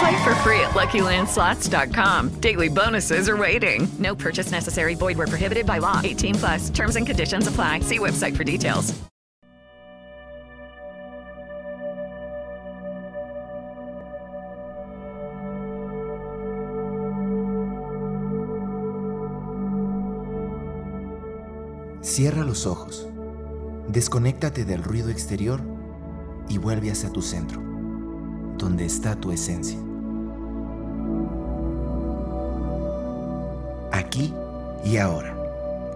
Play for free at LuckyLandSlots.com. Daily bonuses are waiting. No purchase necessary. Void were prohibited by law. 18 plus. Terms and conditions apply. See website for details. Cierra los ojos. Desconéctate del ruido exterior y vuelve hacia tu centro, donde está tu esencia. Aquí y ahora,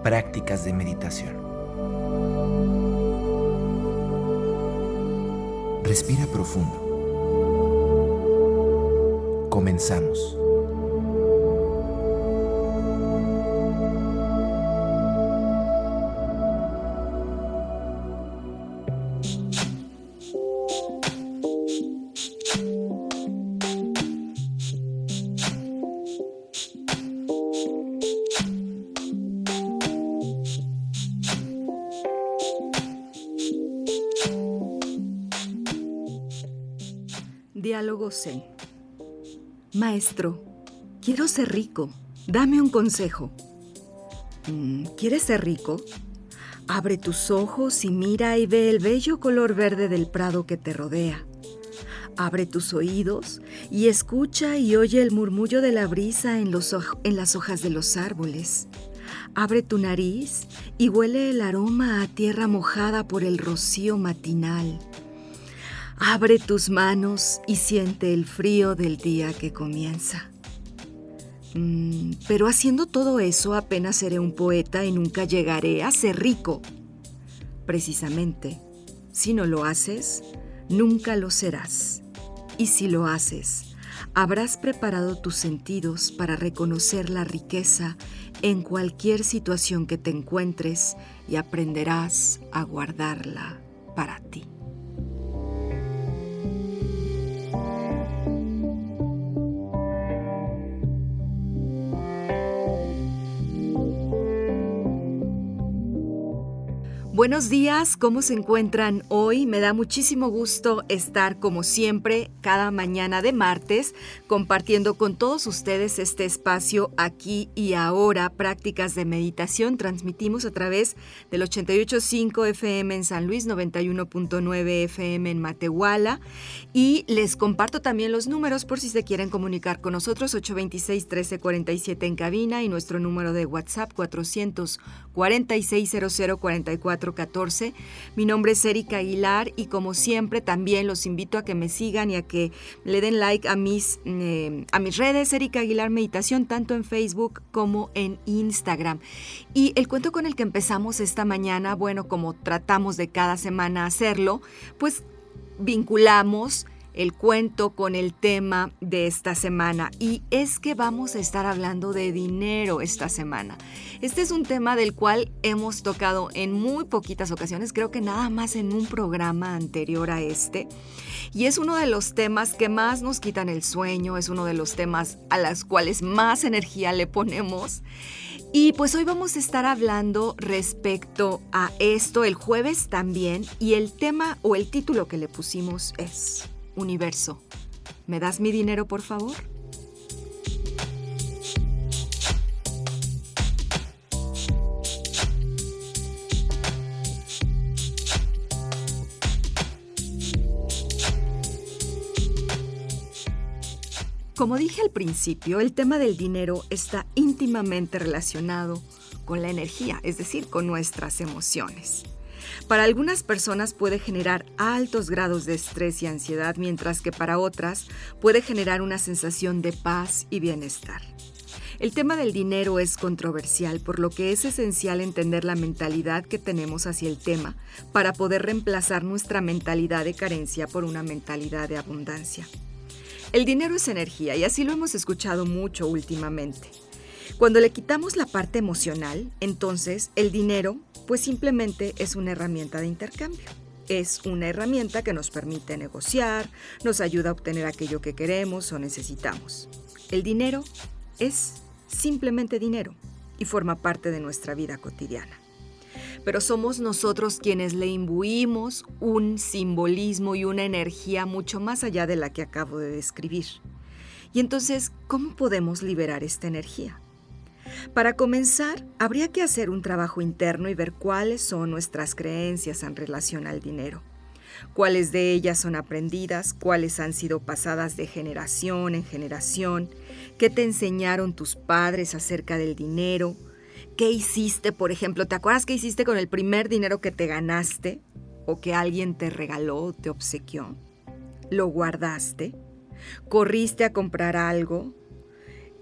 prácticas de meditación. Respira profundo. Comenzamos. Maestro, quiero ser rico. Dame un consejo. Mm, ¿Quieres ser rico? Abre tus ojos y mira y ve el bello color verde del prado que te rodea. Abre tus oídos y escucha y oye el murmullo de la brisa en, los en las hojas de los árboles. Abre tu nariz y huele el aroma a tierra mojada por el rocío matinal. Abre tus manos y siente el frío del día que comienza. Mm, pero haciendo todo eso apenas seré un poeta y nunca llegaré a ser rico. Precisamente, si no lo haces, nunca lo serás. Y si lo haces, habrás preparado tus sentidos para reconocer la riqueza en cualquier situación que te encuentres y aprenderás a guardarla para ti. Buenos días, ¿cómo se encuentran hoy? Me da muchísimo gusto estar como siempre cada mañana de martes compartiendo con todos ustedes este espacio aquí y ahora, prácticas de meditación. Transmitimos a través del 88.5 FM en San Luis, 91.9 FM en Matehuala y les comparto también los números por si se quieren comunicar con nosotros, 826-1347 en cabina y nuestro número de WhatsApp 446 0044 14. Mi nombre es Erika Aguilar y como siempre también los invito a que me sigan y a que le den like a mis, eh, a mis redes, Erika Aguilar Meditación, tanto en Facebook como en Instagram. Y el cuento con el que empezamos esta mañana, bueno, como tratamos de cada semana hacerlo, pues vinculamos el cuento con el tema de esta semana y es que vamos a estar hablando de dinero esta semana. Este es un tema del cual hemos tocado en muy poquitas ocasiones, creo que nada más en un programa anterior a este. Y es uno de los temas que más nos quitan el sueño, es uno de los temas a los cuales más energía le ponemos. Y pues hoy vamos a estar hablando respecto a esto el jueves también y el tema o el título que le pusimos es Universo. ¿Me das mi dinero, por favor? Como dije al principio, el tema del dinero está íntimamente relacionado con la energía, es decir, con nuestras emociones. Para algunas personas puede generar altos grados de estrés y ansiedad, mientras que para otras puede generar una sensación de paz y bienestar. El tema del dinero es controversial, por lo que es esencial entender la mentalidad que tenemos hacia el tema para poder reemplazar nuestra mentalidad de carencia por una mentalidad de abundancia. El dinero es energía y así lo hemos escuchado mucho últimamente. Cuando le quitamos la parte emocional, entonces el dinero pues simplemente es una herramienta de intercambio. Es una herramienta que nos permite negociar, nos ayuda a obtener aquello que queremos o necesitamos. El dinero es simplemente dinero y forma parte de nuestra vida cotidiana. Pero somos nosotros quienes le imbuimos un simbolismo y una energía mucho más allá de la que acabo de describir. Y entonces, ¿cómo podemos liberar esta energía? Para comenzar, habría que hacer un trabajo interno y ver cuáles son nuestras creencias en relación al dinero. Cuáles de ellas son aprendidas, cuáles han sido pasadas de generación en generación, qué te enseñaron tus padres acerca del dinero, qué hiciste, por ejemplo, ¿te acuerdas qué hiciste con el primer dinero que te ganaste o que alguien te regaló o te obsequió? ¿Lo guardaste? ¿Corriste a comprar algo?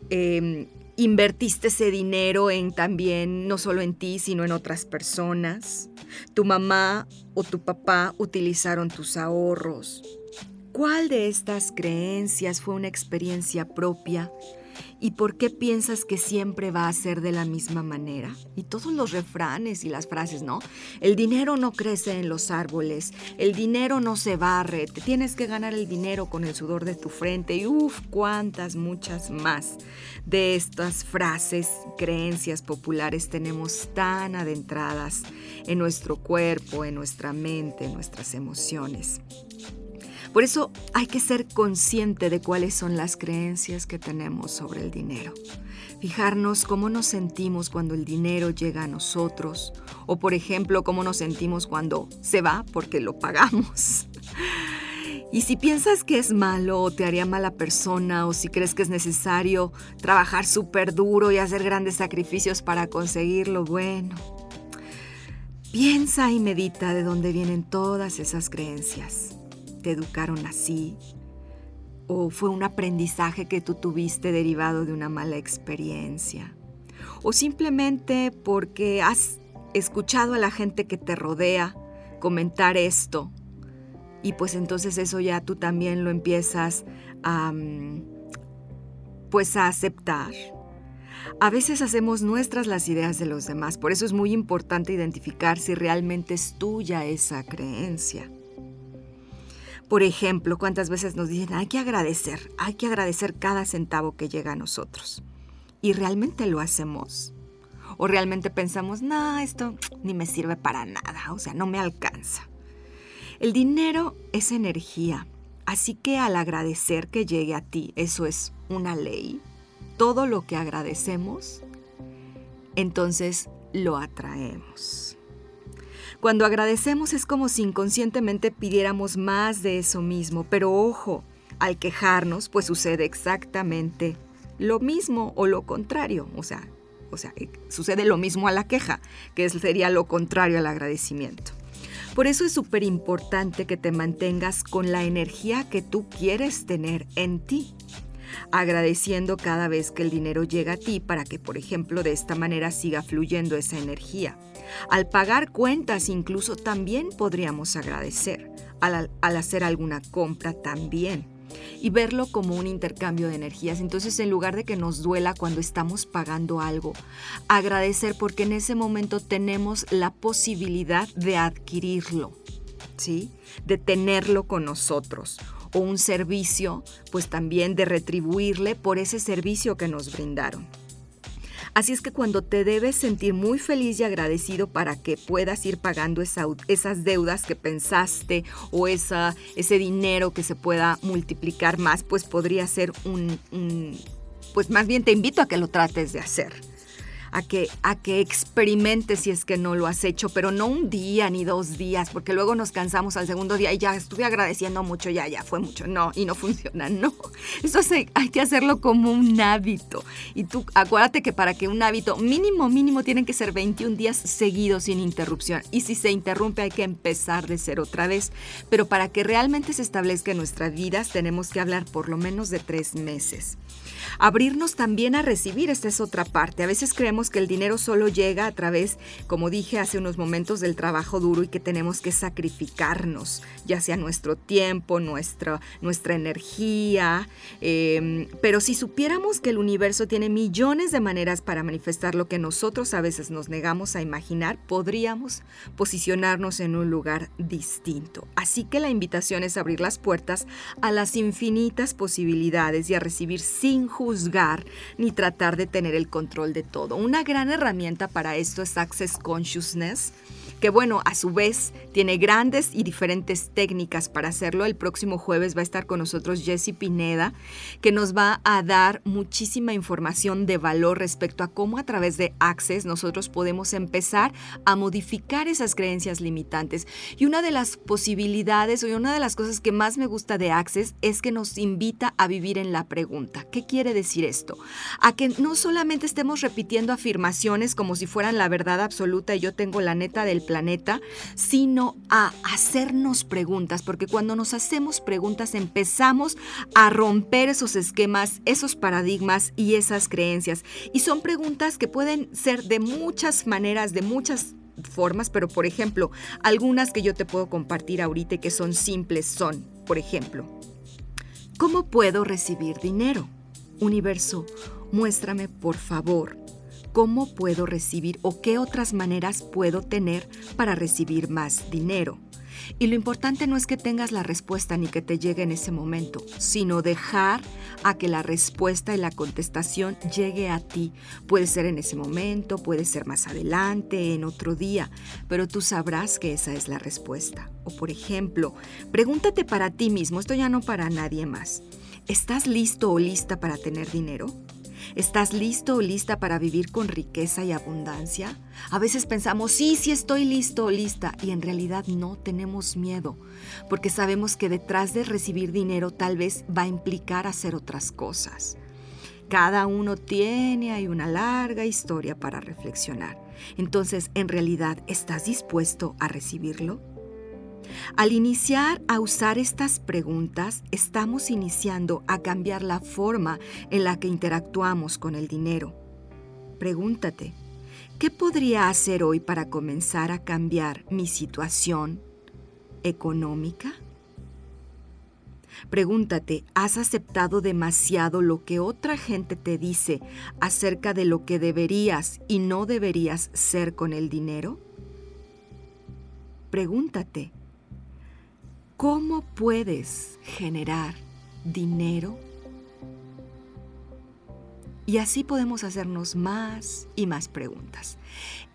Eh, Invertiste ese dinero en también, no solo en ti, sino en otras personas. Tu mamá o tu papá utilizaron tus ahorros. ¿Cuál de estas creencias fue una experiencia propia ¿Y por qué piensas que siempre va a ser de la misma manera? Y todos los refranes y las frases, ¿no? El dinero no crece en los árboles, el dinero no se barre, te tienes que ganar el dinero con el sudor de tu frente y uff, cuántas, muchas más de estas frases, creencias populares tenemos tan adentradas en nuestro cuerpo, en nuestra mente, en nuestras emociones. Por eso hay que ser consciente de cuáles son las creencias que tenemos sobre el dinero. Fijarnos cómo nos sentimos cuando el dinero llega a nosotros o por ejemplo cómo nos sentimos cuando se va porque lo pagamos. Y si piensas que es malo o te haría mala persona o si crees que es necesario trabajar súper duro y hacer grandes sacrificios para conseguirlo, bueno, piensa y medita de dónde vienen todas esas creencias te educaron así, o fue un aprendizaje que tú tuviste derivado de una mala experiencia, o simplemente porque has escuchado a la gente que te rodea comentar esto, y pues entonces eso ya tú también lo empiezas a, pues a aceptar. A veces hacemos nuestras las ideas de los demás, por eso es muy importante identificar si realmente es tuya esa creencia. Por ejemplo, cuántas veces nos dicen, hay que agradecer, hay que agradecer cada centavo que llega a nosotros. ¿Y realmente lo hacemos? ¿O realmente pensamos, no, esto ni me sirve para nada, o sea, no me alcanza? El dinero es energía, así que al agradecer que llegue a ti, eso es una ley, todo lo que agradecemos, entonces lo atraemos. Cuando agradecemos es como si inconscientemente pidiéramos más de eso mismo, pero ojo, al quejarnos pues sucede exactamente lo mismo o lo contrario, o sea, o sea, eh, sucede lo mismo a la queja, que sería lo contrario al agradecimiento. Por eso es súper importante que te mantengas con la energía que tú quieres tener en ti agradeciendo cada vez que el dinero llega a ti para que, por ejemplo, de esta manera siga fluyendo esa energía. Al pagar cuentas incluso también podríamos agradecer, al, hacer alguna compra también y verlo como un intercambio de energías. Entonces, en lugar de que nos duela cuando estamos pagando algo, agradecer porque en ese momento tenemos la posibilidad de adquirirlo, ¿sí? De tenerlo con nosotros o un servicio, pues también de retribuirle por ese servicio que nos brindaron. Así es que cuando te debes sentir muy feliz y agradecido para que puedas ir pagando esas deudas que pensaste o esa, ese dinero que se pueda multiplicar más, pues podría ser un, un, pues más bien te invito a que lo trates de hacer. A que, a que experimentes si es que no lo has hecho, pero no un día ni dos días, porque luego nos cansamos al segundo día y ya estuve agradeciendo mucho, ya, ya fue mucho. No, y no funciona, no. Eso hay que hacerlo como un hábito. Y tú acuérdate que para que un hábito mínimo, mínimo, tienen que ser 21 días seguidos sin interrupción. Y si se interrumpe hay que empezar de ser otra vez. Pero para que realmente se establezca en nuestras vidas tenemos que hablar por lo menos de tres meses. Abrirnos también a recibir, esta es otra parte. A veces creemos que el dinero solo llega a través, como dije hace unos momentos, del trabajo duro y que tenemos que sacrificarnos, ya sea nuestro tiempo, nuestra, nuestra energía. Em, pero si supiéramos que el universo tiene millones de maneras para manifestar lo que nosotros a veces nos negamos a imaginar, podríamos posicionarnos en un lugar distinto. Así que la invitación es abrir las puertas a las infinitas posibilidades y a recibir sin juzgar ni tratar de tener el control de todo. Una gran herramienta para esto es Access Consciousness que bueno, a su vez tiene grandes y diferentes técnicas para hacerlo. El próximo jueves va a estar con nosotros Jesse Pineda, que nos va a dar muchísima información de valor respecto a cómo a través de Access nosotros podemos empezar a modificar esas creencias limitantes. Y una de las posibilidades o una de las cosas que más me gusta de Access es que nos invita a vivir en la pregunta. ¿Qué quiere decir esto? A que no solamente estemos repitiendo afirmaciones como si fueran la verdad absoluta y yo tengo la neta del plan planeta, sino a hacernos preguntas, porque cuando nos hacemos preguntas empezamos a romper esos esquemas, esos paradigmas y esas creencias. Y son preguntas que pueden ser de muchas maneras, de muchas formas, pero por ejemplo, algunas que yo te puedo compartir ahorita y que son simples son, por ejemplo, ¿cómo puedo recibir dinero? Universo, muéstrame por favor cómo puedo recibir o qué otras maneras puedo tener para recibir más dinero. Y lo importante no es que tengas la respuesta ni que te llegue en ese momento, sino dejar a que la respuesta y la contestación llegue a ti. Puede ser en ese momento, puede ser más adelante, en otro día, pero tú sabrás que esa es la respuesta. O por ejemplo, pregúntate para ti mismo, esto ya no para nadie más. ¿Estás listo o lista para tener dinero? ¿Estás listo o lista para vivir con riqueza y abundancia? A veces pensamos, sí, sí estoy listo o lista, y en realidad no tenemos miedo, porque sabemos que detrás de recibir dinero tal vez va a implicar hacer otras cosas. Cada uno tiene ahí una larga historia para reflexionar. Entonces, ¿en realidad estás dispuesto a recibirlo? Al iniciar a usar estas preguntas, estamos iniciando a cambiar la forma en la que interactuamos con el dinero. Pregúntate, ¿qué podría hacer hoy para comenzar a cambiar mi situación económica? Pregúntate, ¿has aceptado demasiado lo que otra gente te dice acerca de lo que deberías y no deberías ser con el dinero? Pregúntate, ¿Cómo puedes generar dinero? Y así podemos hacernos más y más preguntas.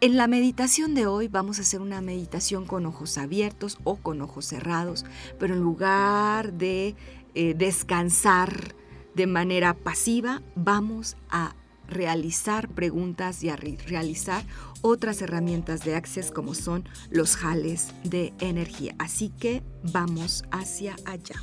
En la meditación de hoy vamos a hacer una meditación con ojos abiertos o con ojos cerrados, pero en lugar de eh, descansar de manera pasiva, vamos a realizar preguntas y a realizar otras herramientas de Access como son los jales de energía. Así que vamos hacia allá.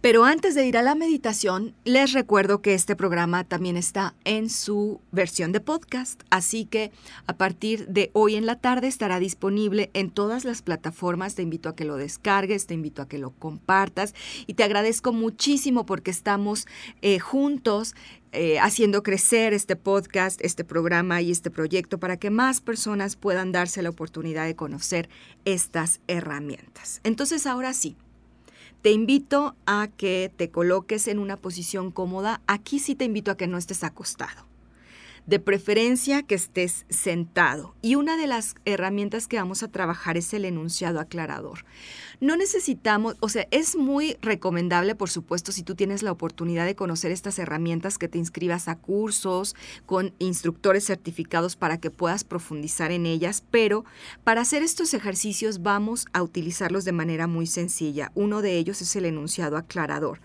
Pero antes de ir a la meditación, les recuerdo que este programa también está en su versión de podcast, así que a partir de hoy en la tarde estará disponible en todas las plataformas. Te invito a que lo descargues, te invito a que lo compartas y te agradezco muchísimo porque estamos eh, juntos eh, haciendo crecer este podcast, este programa y este proyecto para que más personas puedan darse la oportunidad de conocer estas herramientas. Entonces ahora sí. Te invito a que te coloques en una posición cómoda. Aquí sí te invito a que no estés acostado. De preferencia que estés sentado. Y una de las herramientas que vamos a trabajar es el enunciado aclarador. No necesitamos, o sea, es muy recomendable, por supuesto, si tú tienes la oportunidad de conocer estas herramientas, que te inscribas a cursos con instructores certificados para que puedas profundizar en ellas, pero para hacer estos ejercicios vamos a utilizarlos de manera muy sencilla. Uno de ellos es el enunciado aclarador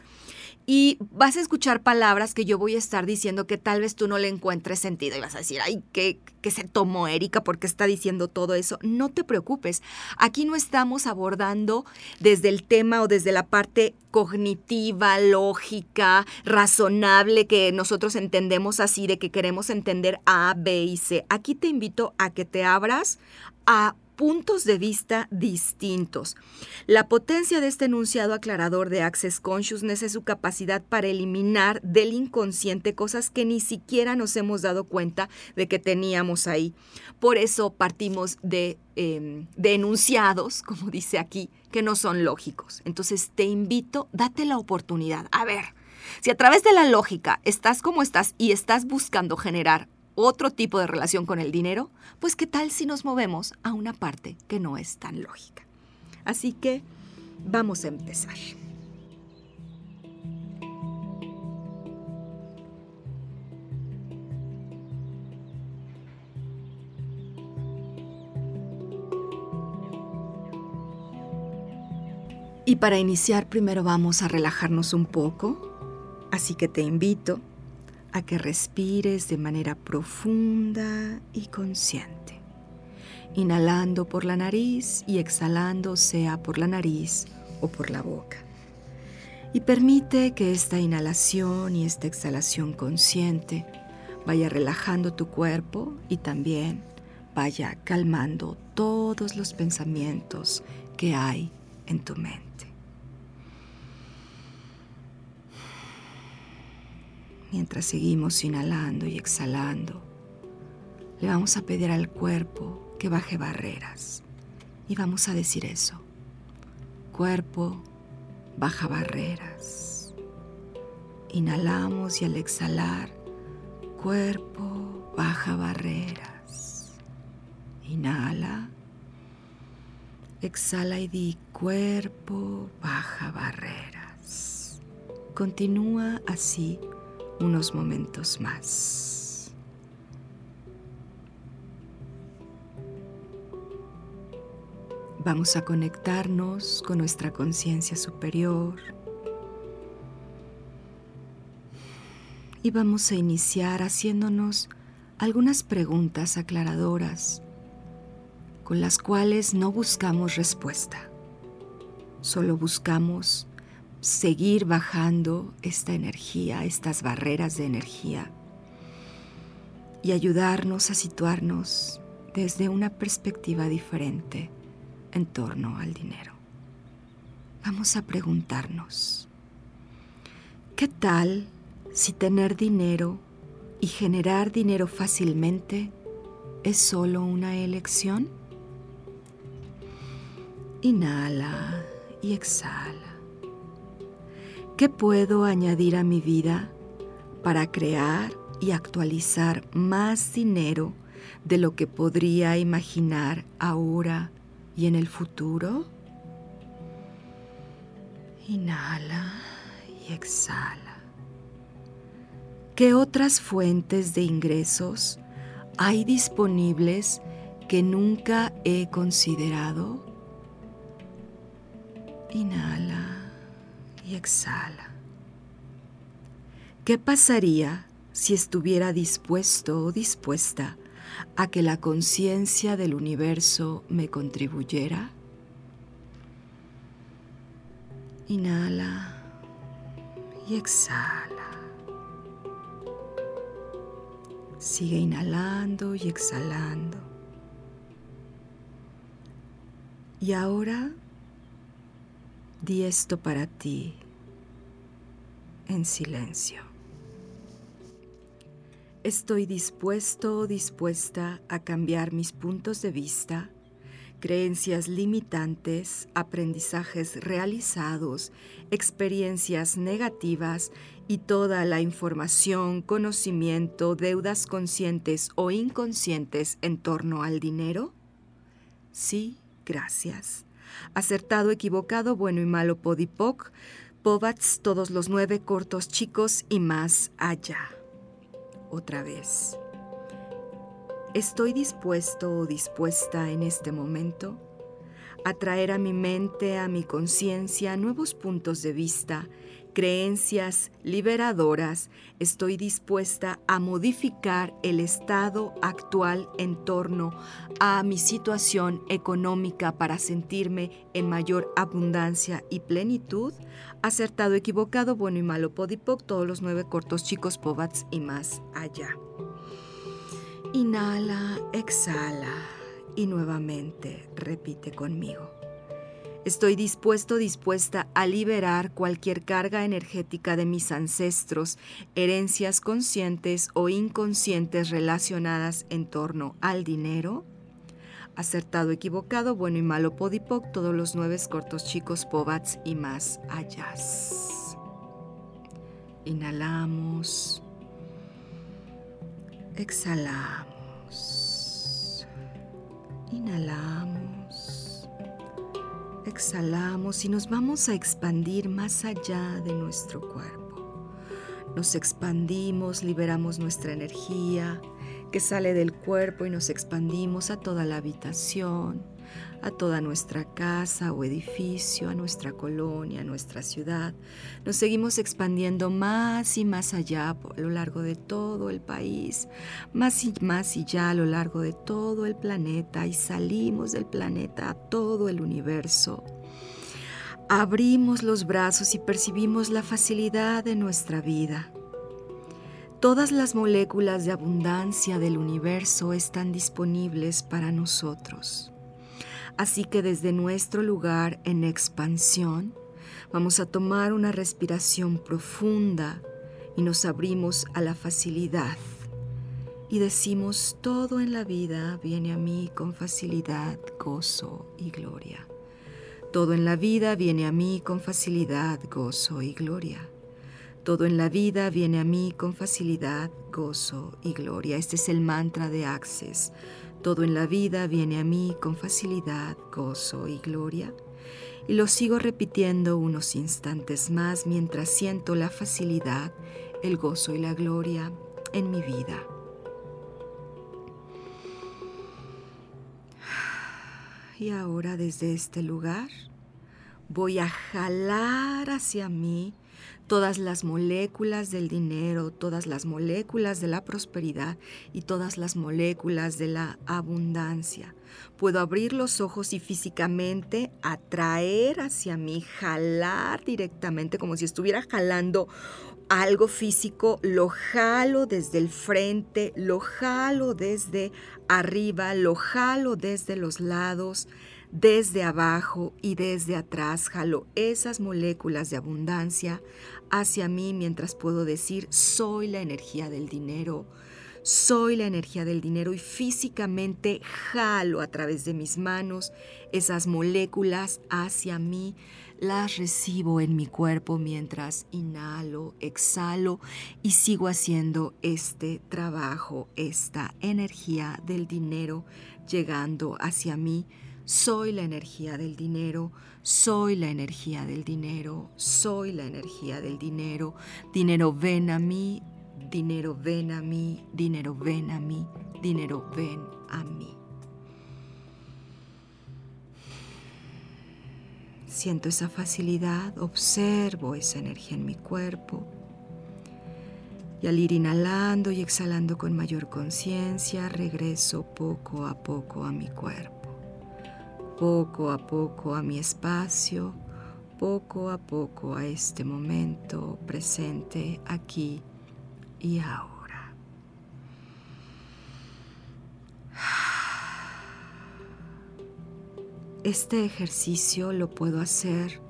y vas a escuchar palabras que yo voy a estar diciendo que tal vez tú no le encuentres sentido y vas a decir, ay, ¿qué, qué se tomó Erika? porque está diciendo todo eso? No te preocupes, aquí no estamos abordando desde el tema o desde la parte cognitiva, lógica, razonable que nosotros entendemos así, de que queremos entender A, B y C. Aquí te invito a que te abras a puntos de vista distintos. La potencia de este enunciado aclarador de Access Consciousness es su capacidad para eliminar del inconsciente cosas que ni siquiera nos hemos dado cuenta de que teníamos ahí. Por eso partimos de, em, enunciados, como dice aquí, que no son lógicos. Entonces te invito, date la oportunidad. A ver, si a través de la lógica estás como estás y estás buscando generar otro tipo de relación con el dinero, pues qué tal si nos movemos a una parte que no es tan lógica. Así que vamos a empezar. Y para iniciar primero vamos a relajarnos un poco, así que te invito a que respires de manera profunda y consciente, inhalando por la nariz y exhalando sea por la nariz o por la boca. Y permite que esta inhalación y esta exhalación consciente vaya relajando tu cuerpo y también vaya calmando todos los pensamientos que hay en tu mente. Mientras seguimos inhalando y exhalando, le vamos a pedir al cuerpo que baje barreras. Y vamos a decir eso. Cuerpo, baja barreras. Inhalamos y al exhalar, cuerpo, baja barreras. Inhala. Exhala y di cuerpo, baja barreras. Continúa así unos momentos más. Vamos a conectarnos con nuestra conciencia superior y vamos a iniciar haciéndonos algunas preguntas aclaradoras con las cuales no buscamos respuesta, solo buscamos seguir bajando esta energía, estas barreras de energía y ayudarnos a situarnos desde una perspectiva diferente en torno al dinero. Vamos a preguntarnos, ¿qué tal si tener dinero y generar dinero fácilmente es solo una elección? Inhala y exhala. ¿Qué puedo añadir a mi vida para crear y actualizar más dinero de lo que podría imaginar ahora y en el futuro? Inhala y exhala. ¿Qué otras fuentes de ingresos hay disponibles que nunca he considerado? Inhala y exhala. ¿Qué pasaría si estuviera dispuesto o dispuesta a que la conciencia del universo me contribuyera? Inhala y exhala. Sigue inhalando y exhalando. Y ahora Di esto para ti en silencio. Estoy dispuesto o dispuesta a cambiar mis puntos de vista, creencias limitantes, aprendizajes realizados, experiencias negativas y toda la información, conocimiento, deudas conscientes o inconscientes en torno al dinero? Sí, gracias. Acertado, equivocado, bueno y malo, podipoc, povats, todos los nueve cortos chicos y más allá. Otra vez. ¿Estoy dispuesto o dispuesta en este momento a traer a mi mente, a mi conciencia, nuevos puntos de vista creencias liberadoras, estoy dispuesta a modificar el estado actual en torno a mi situación económica para sentirme en mayor abundancia y plenitud. Acertado, equivocado, bueno y malo, podipoc, todos los nueve cortos chicos, povats y más allá. Inhala, exhala y nuevamente repite conmigo. Estoy dispuesto, dispuesta a liberar cualquier carga energética de mis ancestros, herencias conscientes o inconscientes relacionadas en torno al dinero. Acertado, equivocado, bueno y malo, podipoc, todos los nueve cortos chicos, povats y más allá. Inhalamos. Exhalamos. Inhalamos exhalamos y nos vamos a expandir más allá de nuestro cuerpo. Nos expandimos, liberamos nuestra energía que sale del cuerpo y nos expandimos a toda la habitación, a toda nuestra casa o edificio, a nuestra colonia, a nuestra ciudad. Nos seguimos expandiendo más y más allá a lo largo de todo el país, más y más y ya a lo largo de todo el planeta y salimos del planeta a todo el universo. Abrimos los brazos y percibimos la facilidad de nuestra vida. Todas las moléculas de abundancia del universo están disponibles para nosotros. Así que desde nuestro lugar en expansión, vamos a tomar una respiración profunda y nos abrimos a la facilidad. Y decimos, todo en la vida viene a mí con facilidad, gozo y gloria. Todo en la vida viene a mí con facilidad, gozo y gloria. Todo en la vida viene a mí con facilidad, gozo y gloria. Este es el mantra de Access. Todo en la vida viene a mí con facilidad, gozo y gloria. Y lo sigo repitiendo unos instantes más mientras siento la facilidad, el gozo y la gloria en mi vida. Y ahora desde este lugar voy a jalar hacia mí todas las moléculas del dinero, todas las moléculas de la prosperidad y todas las moléculas de la abundancia. Puedo abrir los ojos y físicamente atraer hacia mí, jalar directamente como si estuviera jalando algo físico, lo jalo desde el frente, lo jalo desde arriba, lo jalo desde los lados desde abajo y desde atrás jalo esas moléculas de abundancia hacia mí mientras puedo decir soy la energía del dinero, soy la energía del dinero y físicamente jalo a través de mis manos esas moléculas hacia mí, las recibo en mi cuerpo mientras inhalo, exhalo y sigo haciendo este trabajo, esta energía del dinero llegando hacia mí soy la energía del dinero, soy la energía del dinero, soy la energía del dinero. Dinero ven a mí, dinero ven a mí, dinero ven a mí, dinero ven a mí. Siento esa facilidad, observo esa energía en mi cuerpo. Y al ir inhalando y exhalando con mayor conciencia, regreso poco a poco a mi cuerpo poco a poco a mi espacio, poco a poco a este momento presente aquí y ahora. Este ejercicio lo puedo hacer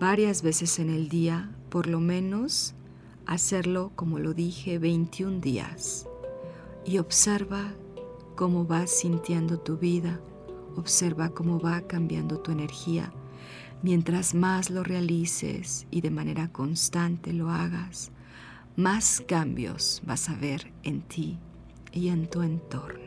varias veces en el día, por lo menos hacerlo, como lo dije, 21 días. Y observa cómo vas sintiendo tu vida Observa cómo va cambiando tu energía. Mientras más lo realices y de manera constante lo hagas, más cambios vas a ver en ti y en tu entorno.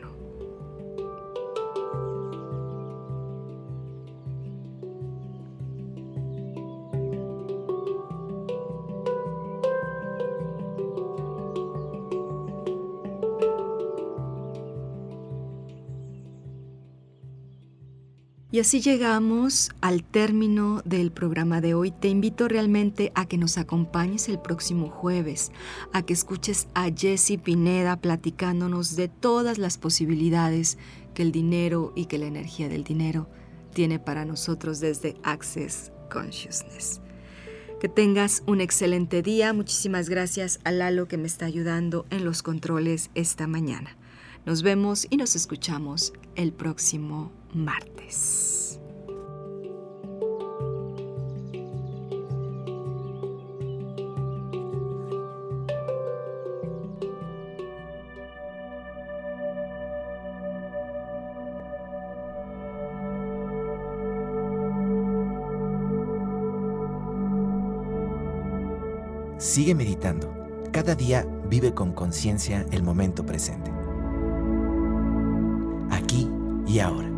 Y así llegamos al término del programa de hoy. Te invito realmente a que nos acompañes el próximo jueves, a que escuches a Jessie Pineda platicándonos de todas las posibilidades que el dinero y que la energía del dinero tiene para nosotros desde Access Consciousness. Que tengas un excelente día. Muchísimas gracias a Lalo que me está ayudando en los controles esta mañana. Nos vemos y nos escuchamos el próximo martes. Sigue meditando. Cada día vive con conciencia el momento presente. Aquí y ahora.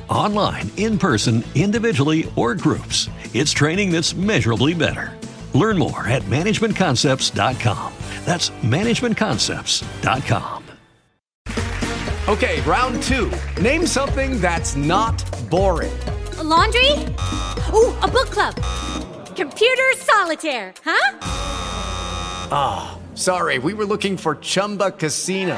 Online, in person, individually, or groups, it's training that's measurably better. Learn more at managementconcepts.com. That's managementconcepts.com. Okay, round two. Name something that's not boring. A laundry? Ooh, a book club. Computer solitaire, huh? Ah, oh, sorry, we were looking for Chumba Casino.